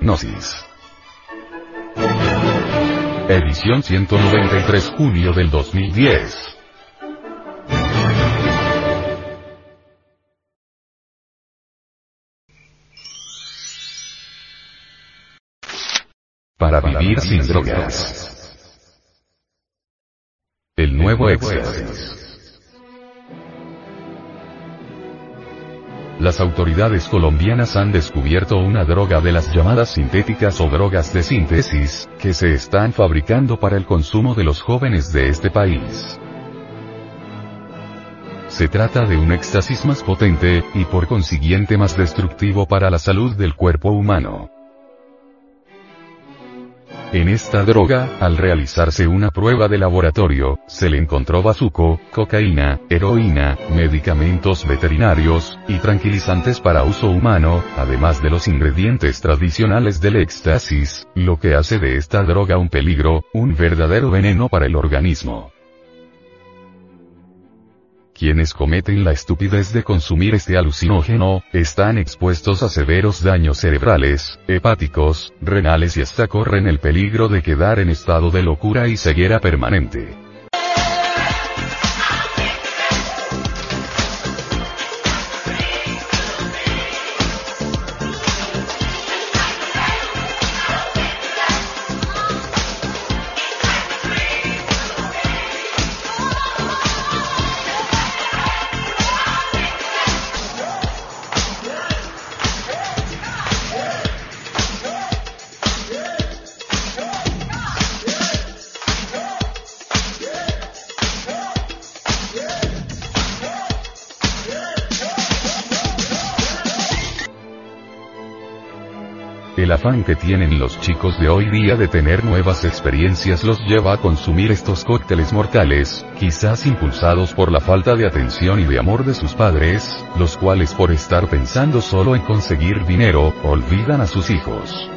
Gnosis. Edición 193 junio del 2010. Para vivir sin drogas. El nuevo éxtasis. Las autoridades colombianas han descubierto una droga de las llamadas sintéticas o drogas de síntesis, que se están fabricando para el consumo de los jóvenes de este país. Se trata de un éxtasis más potente, y por consiguiente más destructivo para la salud del cuerpo humano. En esta droga, al realizarse una prueba de laboratorio, se le encontró bazuco, cocaína, heroína, medicamentos veterinarios, y tranquilizantes para uso humano, además de los ingredientes tradicionales del éxtasis, lo que hace de esta droga un peligro, un verdadero veneno para el organismo. Quienes cometen la estupidez de consumir este alucinógeno, están expuestos a severos daños cerebrales, hepáticos, renales y hasta corren el peligro de quedar en estado de locura y ceguera permanente. Afán que tienen los chicos de hoy día de tener nuevas experiencias los lleva a consumir estos cócteles mortales, quizás impulsados por la falta de atención y de amor de sus padres, los cuales por estar pensando solo en conseguir dinero, olvidan a sus hijos.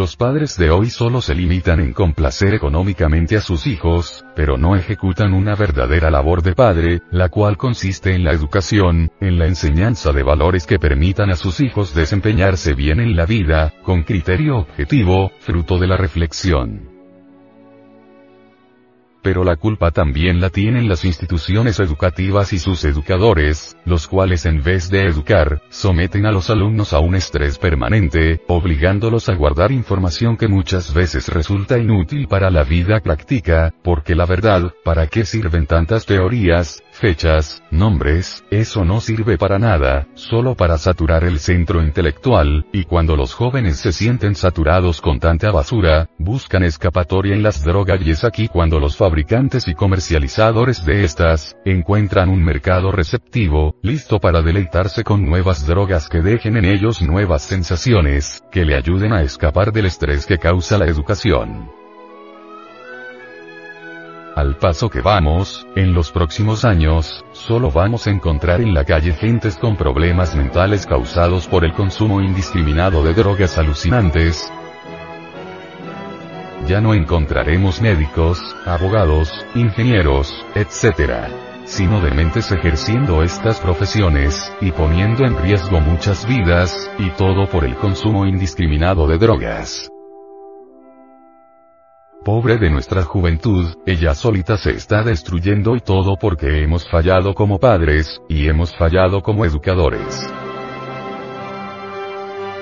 Los padres de hoy solo se limitan en complacer económicamente a sus hijos, pero no ejecutan una verdadera labor de padre, la cual consiste en la educación, en la enseñanza de valores que permitan a sus hijos desempeñarse bien en la vida, con criterio objetivo, fruto de la reflexión pero la culpa también la tienen las instituciones educativas y sus educadores, los cuales en vez de educar, someten a los alumnos a un estrés permanente, obligándolos a guardar información que muchas veces resulta inútil para la vida práctica, porque la verdad, ¿para qué sirven tantas teorías, fechas, nombres, eso no sirve para nada, solo para saturar el centro intelectual, y cuando los jóvenes se sienten saturados con tanta basura, buscan escapatoria en las drogas y es aquí cuando los fabricantes y comercializadores de estas, encuentran un mercado receptivo, listo para deleitarse con nuevas drogas que dejen en ellos nuevas sensaciones, que le ayuden a escapar del estrés que causa la educación. Al paso que vamos, en los próximos años, solo vamos a encontrar en la calle gentes con problemas mentales causados por el consumo indiscriminado de drogas alucinantes. Ya no encontraremos médicos, abogados, ingenieros, etc. sino dementes ejerciendo estas profesiones, y poniendo en riesgo muchas vidas, y todo por el consumo indiscriminado de drogas. Pobre de nuestra juventud, ella solita se está destruyendo y todo porque hemos fallado como padres, y hemos fallado como educadores.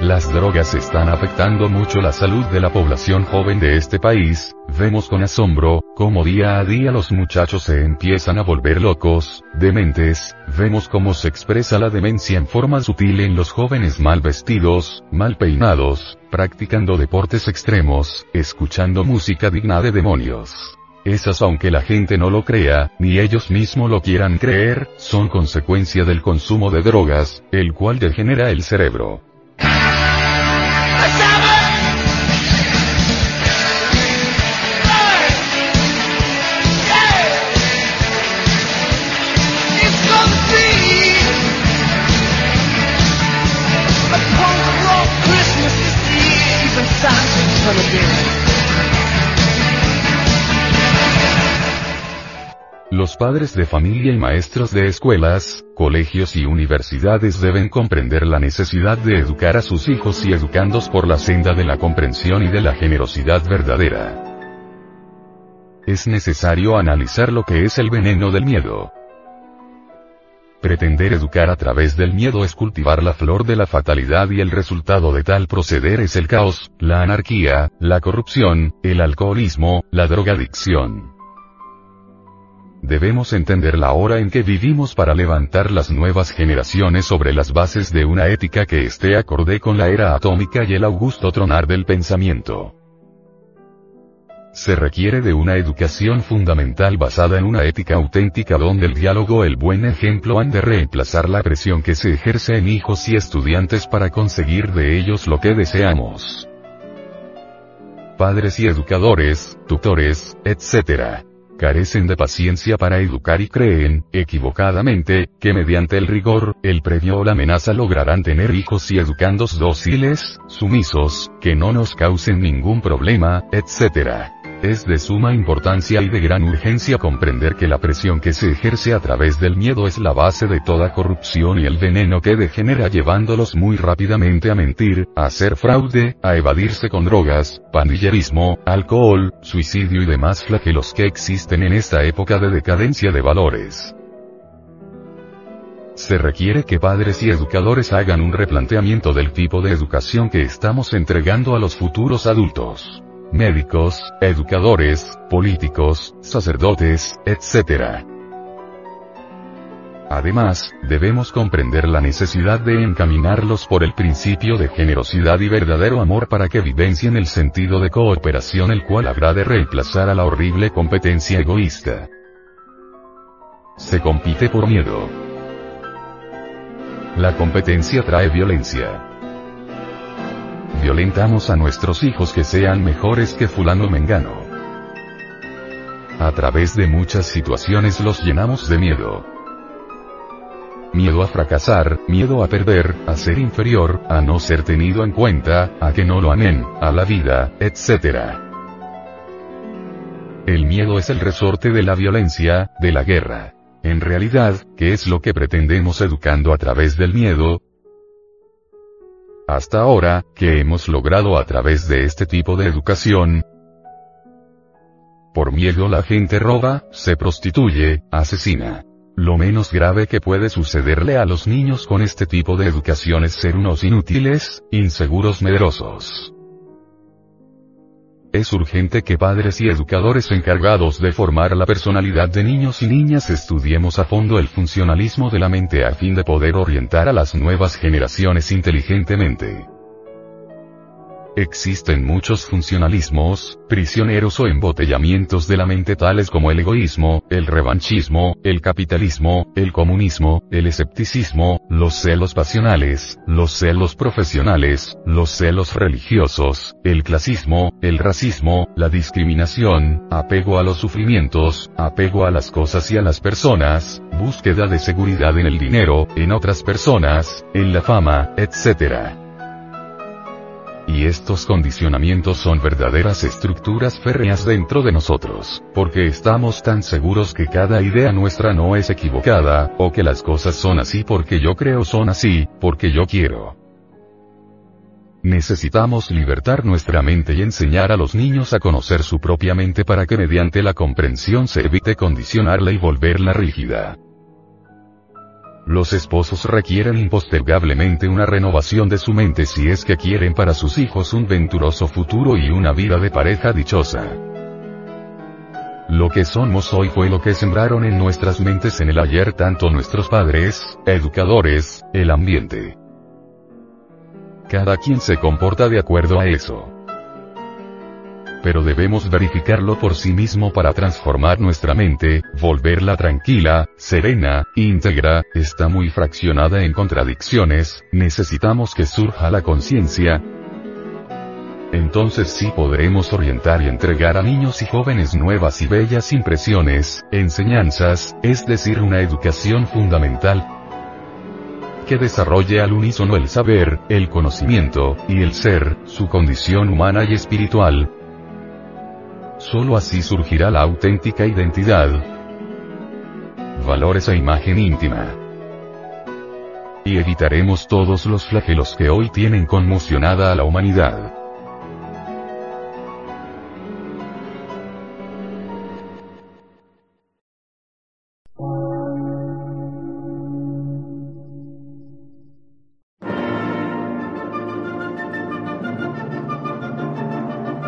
Las drogas están afectando mucho la salud de la población joven de este país, vemos con asombro, cómo día a día los muchachos se empiezan a volver locos, dementes, vemos cómo se expresa la demencia en forma sutil en los jóvenes mal vestidos, mal peinados, practicando deportes extremos, escuchando música digna de demonios. Esas aunque la gente no lo crea, ni ellos mismos lo quieran creer, son consecuencia del consumo de drogas, el cual degenera el cerebro. Los padres de familia y maestros de escuelas, colegios y universidades deben comprender la necesidad de educar a sus hijos y educandos por la senda de la comprensión y de la generosidad verdadera. Es necesario analizar lo que es el veneno del miedo. Pretender educar a través del miedo es cultivar la flor de la fatalidad y el resultado de tal proceder es el caos, la anarquía, la corrupción, el alcoholismo, la drogadicción. Debemos entender la hora en que vivimos para levantar las nuevas generaciones sobre las bases de una ética que esté acorde con la era atómica y el augusto tronar del pensamiento. Se requiere de una educación fundamental basada en una ética auténtica donde el diálogo el buen ejemplo han de reemplazar la presión que se ejerce en hijos y estudiantes para conseguir de ellos lo que deseamos. Padres y educadores, tutores, etc. Carecen de paciencia para educar y creen, equivocadamente, que mediante el rigor, el previo o la amenaza lograrán tener hijos y educandos dóciles, sumisos, que no nos causen ningún problema, etc. Es de suma importancia y de gran urgencia comprender que la presión que se ejerce a través del miedo es la base de toda corrupción y el veneno que degenera llevándolos muy rápidamente a mentir, a hacer fraude, a evadirse con drogas, pandillerismo, alcohol, suicidio y demás flagelos que existen en esta época de decadencia de valores. Se requiere que padres y educadores hagan un replanteamiento del tipo de educación que estamos entregando a los futuros adultos médicos, educadores, políticos, sacerdotes, etc. Además, debemos comprender la necesidad de encaminarlos por el principio de generosidad y verdadero amor para que vivencien el sentido de cooperación el cual habrá de reemplazar a la horrible competencia egoísta. Se compite por miedo. La competencia trae violencia violentamos a nuestros hijos que sean mejores que fulano mengano. A través de muchas situaciones los llenamos de miedo. Miedo a fracasar, miedo a perder, a ser inferior, a no ser tenido en cuenta, a que no lo amen, a la vida, etc. El miedo es el resorte de la violencia, de la guerra. En realidad, ¿qué es lo que pretendemos educando a través del miedo? Hasta ahora, ¿qué hemos logrado a través de este tipo de educación? Por miedo la gente roba, se prostituye, asesina. Lo menos grave que puede sucederle a los niños con este tipo de educación es ser unos inútiles, inseguros medrosos. Es urgente que padres y educadores encargados de formar la personalidad de niños y niñas estudiemos a fondo el funcionalismo de la mente a fin de poder orientar a las nuevas generaciones inteligentemente. Existen muchos funcionalismos, prisioneros o embotellamientos de la mente tales como el egoísmo, el revanchismo, el capitalismo, el comunismo, el escepticismo, los celos pasionales, los celos profesionales, los celos religiosos, el clasismo, el racismo, la discriminación, apego a los sufrimientos, apego a las cosas y a las personas, búsqueda de seguridad en el dinero, en otras personas, en la fama, etc. Y estos condicionamientos son verdaderas estructuras férreas dentro de nosotros, porque estamos tan seguros que cada idea nuestra no es equivocada, o que las cosas son así porque yo creo son así, porque yo quiero. Necesitamos libertar nuestra mente y enseñar a los niños a conocer su propia mente para que mediante la comprensión se evite condicionarla y volverla rígida. Los esposos requieren impostergablemente una renovación de su mente si es que quieren para sus hijos un venturoso futuro y una vida de pareja dichosa. Lo que somos hoy fue lo que sembraron en nuestras mentes en el ayer tanto nuestros padres, educadores, el ambiente. Cada quien se comporta de acuerdo a eso pero debemos verificarlo por sí mismo para transformar nuestra mente, volverla tranquila, serena, íntegra, está muy fraccionada en contradicciones, necesitamos que surja la conciencia, entonces sí podremos orientar y entregar a niños y jóvenes nuevas y bellas impresiones, enseñanzas, es decir, una educación fundamental que desarrolle al unísono el saber, el conocimiento, y el ser, su condición humana y espiritual, Solo así surgirá la auténtica identidad. valores e imagen íntima. Y evitaremos todos los flagelos que hoy tienen conmocionada a la humanidad.